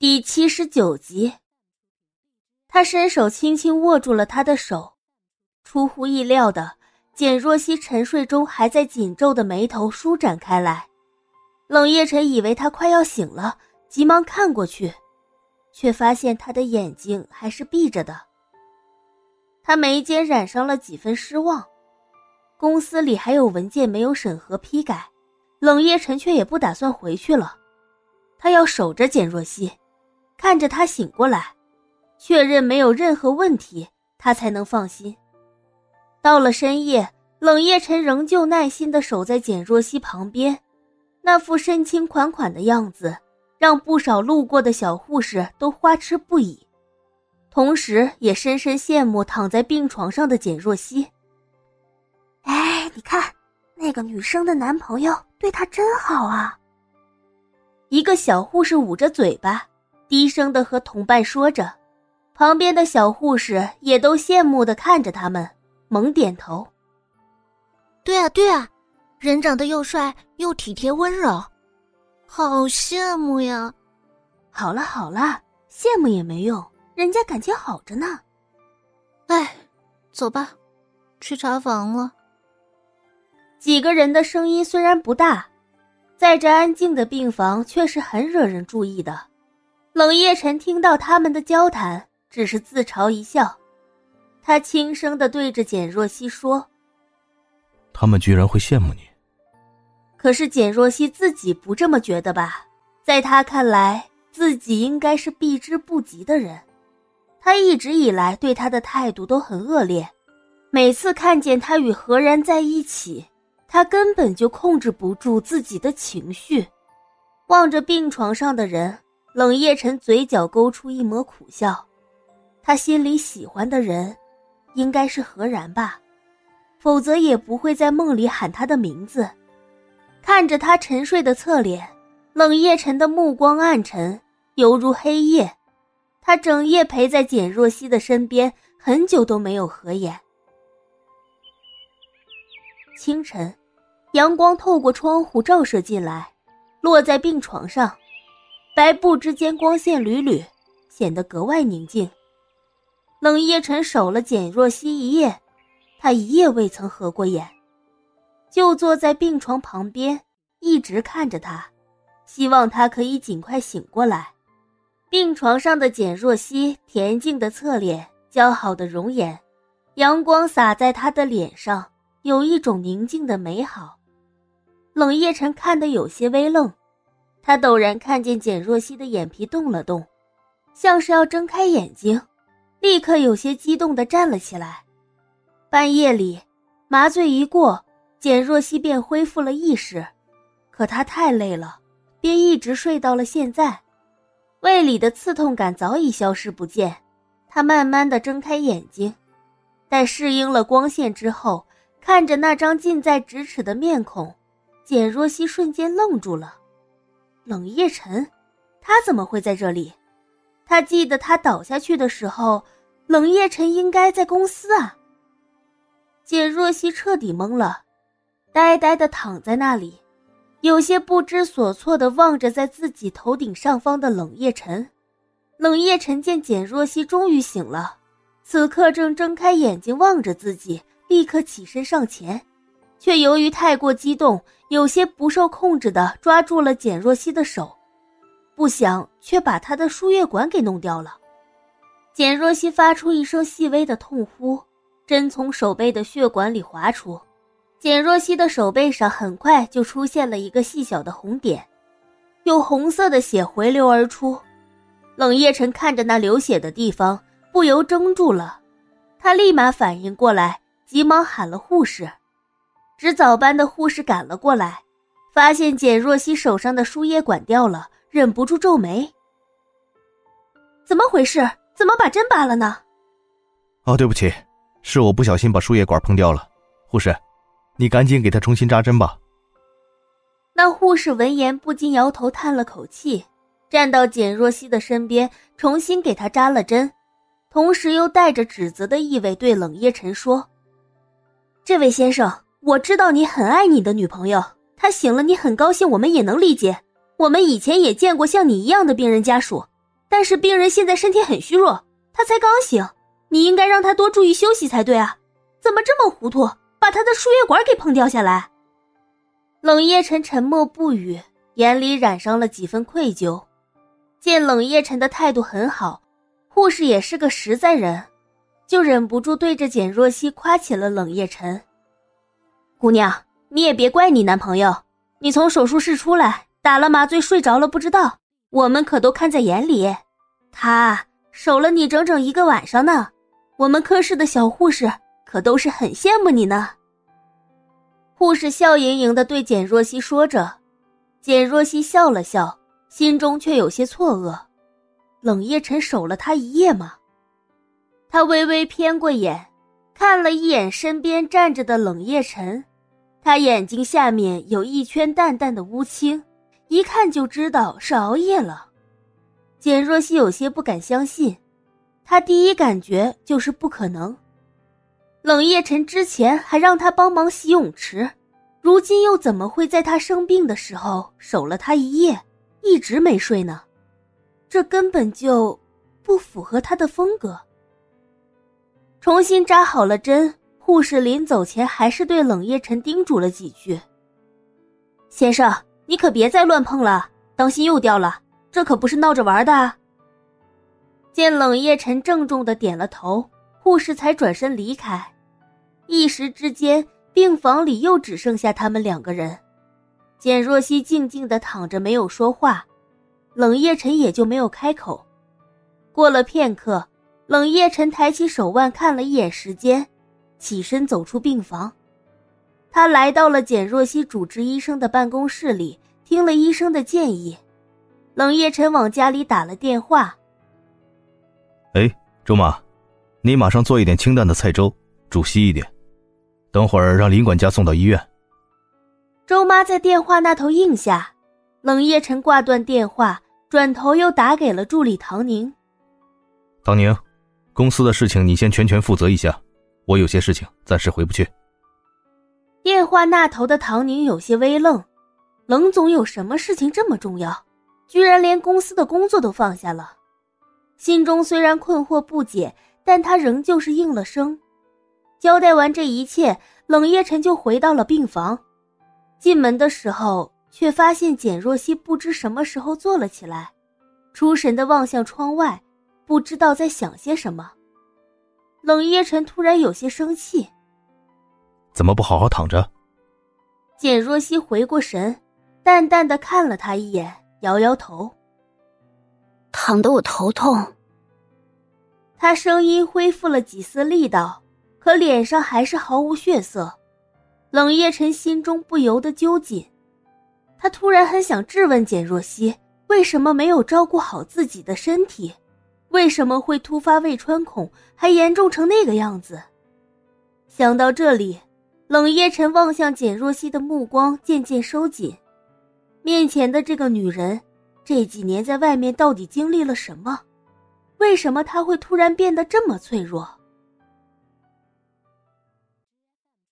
第七十九集，他伸手轻轻握住了他的手，出乎意料的，简若曦沉睡中还在紧皱的眉头舒展开来。冷夜晨以为他快要醒了，急忙看过去，却发现他的眼睛还是闭着的。他眉间染上了几分失望。公司里还有文件没有审核批改，冷夜晨却也不打算回去了，他要守着简若曦。看着他醒过来，确认没有任何问题，他才能放心。到了深夜，冷夜晨仍旧耐心的守在简若曦旁边，那副深情款款的样子，让不少路过的小护士都花痴不已，同时也深深羡慕躺在病床上的简若曦。哎，你看，那个女生的男朋友对她真好啊！一个小护士捂着嘴巴。低声的和同伴说着，旁边的小护士也都羡慕的看着他们，猛点头。对啊，对啊，人长得又帅又体贴温柔，好羡慕呀！好了好了，羡慕也没用，人家感情好着呢。哎，走吧，去查房了。几个人的声音虽然不大，在这安静的病房却是很惹人注意的。冷夜晨听到他们的交谈，只是自嘲一笑。他轻声的对着简若曦说：“他们居然会羡慕你。”可是简若曦自己不这么觉得吧？在他看来，自己应该是避之不及的人。他一直以来对他的态度都很恶劣，每次看见他与何然在一起，他根本就控制不住自己的情绪。望着病床上的人。冷夜晨嘴角勾出一抹苦笑，他心里喜欢的人，应该是何然吧，否则也不会在梦里喊他的名字。看着他沉睡的侧脸，冷夜晨的目光暗沉，犹如黑夜。他整夜陪在简若曦的身边，很久都没有合眼。清晨，阳光透过窗户照射进来，落在病床上。白布之间光线缕缕，显得格外宁静。冷夜晨守了简若曦一夜，他一夜未曾合过眼，就坐在病床旁边，一直看着他，希望他可以尽快醒过来。病床上的简若曦恬静的侧脸，姣好的容颜，阳光洒在她的脸上，有一种宁静的美好。冷夜晨看得有些微愣。他陡然看见简若曦的眼皮动了动，像是要睁开眼睛，立刻有些激动地站了起来。半夜里，麻醉一过，简若曦便恢复了意识，可她太累了，便一直睡到了现在。胃里的刺痛感早已消失不见，她慢慢地睁开眼睛，待适应了光线之后，看着那张近在咫尺的面孔，简若曦瞬间愣住了。冷夜晨，他怎么会在这里？他记得他倒下去的时候，冷夜晨应该在公司啊。简若曦彻底懵了，呆呆的躺在那里，有些不知所措的望着在自己头顶上方的冷夜晨。冷夜晨见简若曦终于醒了，此刻正睁开眼睛望着自己，立刻起身上前。却由于太过激动，有些不受控制的抓住了简若曦的手，不想却把她的输液管给弄掉了。简若曦发出一声细微的痛呼，针从手背的血管里滑出，简若曦的手背上很快就出现了一个细小的红点，有红色的血回流而出。冷夜晨看着那流血的地方，不由怔住了，他立马反应过来，急忙喊了护士。值早班的护士赶了过来，发现简若曦手上的输液管掉了，忍不住皱眉：“怎么回事？怎么把针拔了呢？”“哦，对不起，是我不小心把输液管碰掉了。”护士，你赶紧给她重新扎针吧。那护士闻言不禁摇头，叹了口气，站到简若曦的身边，重新给她扎了针，同时又带着指责的意味对冷夜晨说：“这位先生。”我知道你很爱你的女朋友，她醒了，你很高兴，我们也能理解。我们以前也见过像你一样的病人家属，但是病人现在身体很虚弱，他才刚醒，你应该让他多注意休息才对啊！怎么这么糊涂，把他的输液管给碰掉下来？冷夜晨沉默不语，眼里染上了几分愧疚。见冷夜晨的态度很好，护士也是个实在人，就忍不住对着简若曦夸起了冷夜晨。姑娘，你也别怪你男朋友，你从手术室出来打了麻醉睡着了不知道，我们可都看在眼里。他守了你整整一个晚上呢，我们科室的小护士可都是很羡慕你呢。护士笑盈盈的对简若曦说着，简若曦笑了笑。心中却有些错愕，冷夜晨守了他一夜吗？他微微偏过眼，看了一眼身边站着的冷夜晨，他眼睛下面有一圈淡淡的乌青，一看就知道是熬夜了。简若曦有些不敢相信，他第一感觉就是不可能。冷夜晨之前还让他帮忙洗泳池，如今又怎么会在他生病的时候守了他一夜？一直没睡呢，这根本就不符合他的风格。重新扎好了针，护士临走前还是对冷夜晨叮嘱了几句：“先生，你可别再乱碰了，当心又掉了，这可不是闹着玩的。”见冷夜晨郑重的点了头，护士才转身离开。一时之间，病房里又只剩下他们两个人。简若曦静静的躺着，没有说话，冷夜晨也就没有开口。过了片刻，冷夜晨抬起手腕看了一眼时间，起身走出病房。他来到了简若曦主治医生的办公室里，听了医生的建议。冷夜晨往家里打了电话：“哎，周妈，你马上做一点清淡的菜粥，煮稀一点，等会儿让林管家送到医院。”周妈在电话那头应下，冷夜晨挂断电话，转头又打给了助理唐宁。唐宁，公司的事情你先全权负责一下，我有些事情暂时回不去。电话那头的唐宁有些微愣，冷总有什么事情这么重要，居然连公司的工作都放下了？心中虽然困惑不解，但他仍旧是应了声。交代完这一切，冷夜晨就回到了病房。进门的时候，却发现简若曦不知什么时候坐了起来，出神的望向窗外，不知道在想些什么。冷夜晨突然有些生气：“怎么不好好躺着？”简若曦回过神，淡淡的看了他一眼，摇摇头：“躺得我头痛。”他声音恢复了几丝力道，可脸上还是毫无血色。冷夜晨心中不由得揪紧，他突然很想质问简若曦，为什么没有照顾好自己的身体，为什么会突发胃穿孔，还严重成那个样子？想到这里，冷夜晨望向简若曦的目光渐渐收紧，面前的这个女人，这几年在外面到底经历了什么？为什么她会突然变得这么脆弱？